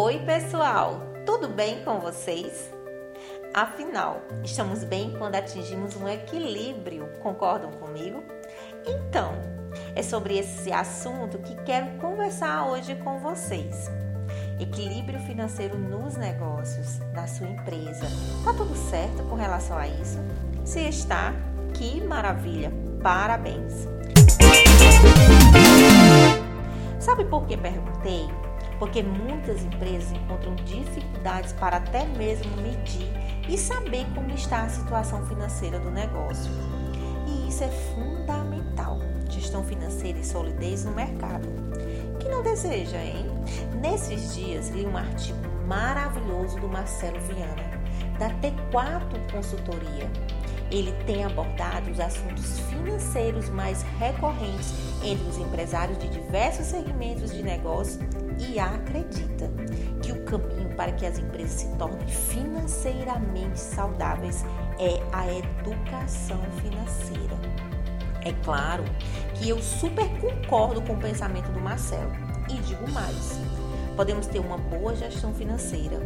Oi, pessoal, tudo bem com vocês? Afinal, estamos bem quando atingimos um equilíbrio, concordam comigo? Então, é sobre esse assunto que quero conversar hoje com vocês. Equilíbrio financeiro nos negócios, na sua empresa. Tá tudo certo com relação a isso? Se está, que maravilha! Parabéns! Sabe por que perguntei? Porque muitas empresas encontram dificuldades para até mesmo medir e saber como está a situação financeira do negócio. E isso é fundamental. Gestão financeira e solidez no mercado. Que não deseja, hein? Nesses dias li um artigo maravilhoso do Marcelo Viana, da T4 Consultoria. Ele tem abordado os assuntos financeiros mais recorrentes entre os empresários de diversos segmentos de negócio e acredita que o caminho para que as empresas se tornem financeiramente saudáveis é a educação financeira. É claro que eu super concordo com o pensamento do Marcelo e digo mais: podemos ter uma boa gestão financeira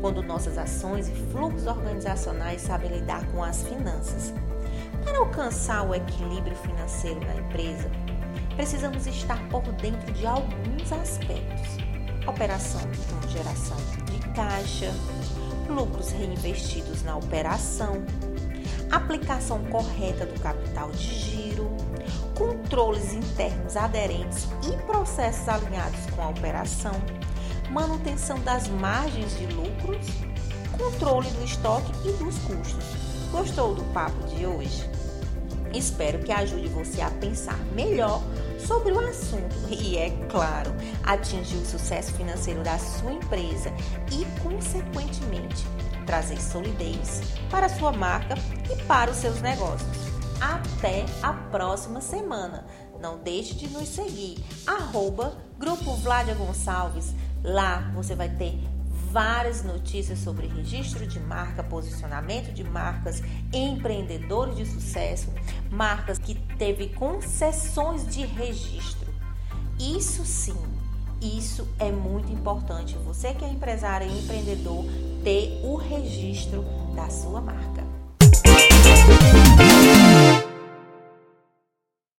quando nossas ações e fluxos organizacionais sabem lidar com as finanças. Para alcançar o equilíbrio financeiro na empresa, precisamos estar por dentro de alguns aspectos. Operação com geração de caixa, lucros reinvestidos na operação, aplicação correta do capital de giro, controles internos aderentes e processos alinhados com a operação, manutenção das margens de lucros, controle do estoque e dos custos. Gostou do papo de hoje? Espero que ajude você a pensar melhor sobre o assunto e, é claro, atingir o sucesso financeiro da sua empresa e, consequentemente, trazer solidez para a sua marca e para os seus negócios. Até a próxima semana. Não deixe de nos seguir, arroba Grupo Vladia Gonçalves. Lá você vai ter várias notícias sobre registro de marca, posicionamento de marcas, empreendedores de sucesso, marcas que teve concessões de registro. Isso sim, isso é muito importante. Você que é empresário e empreendedor ter o registro da sua marca.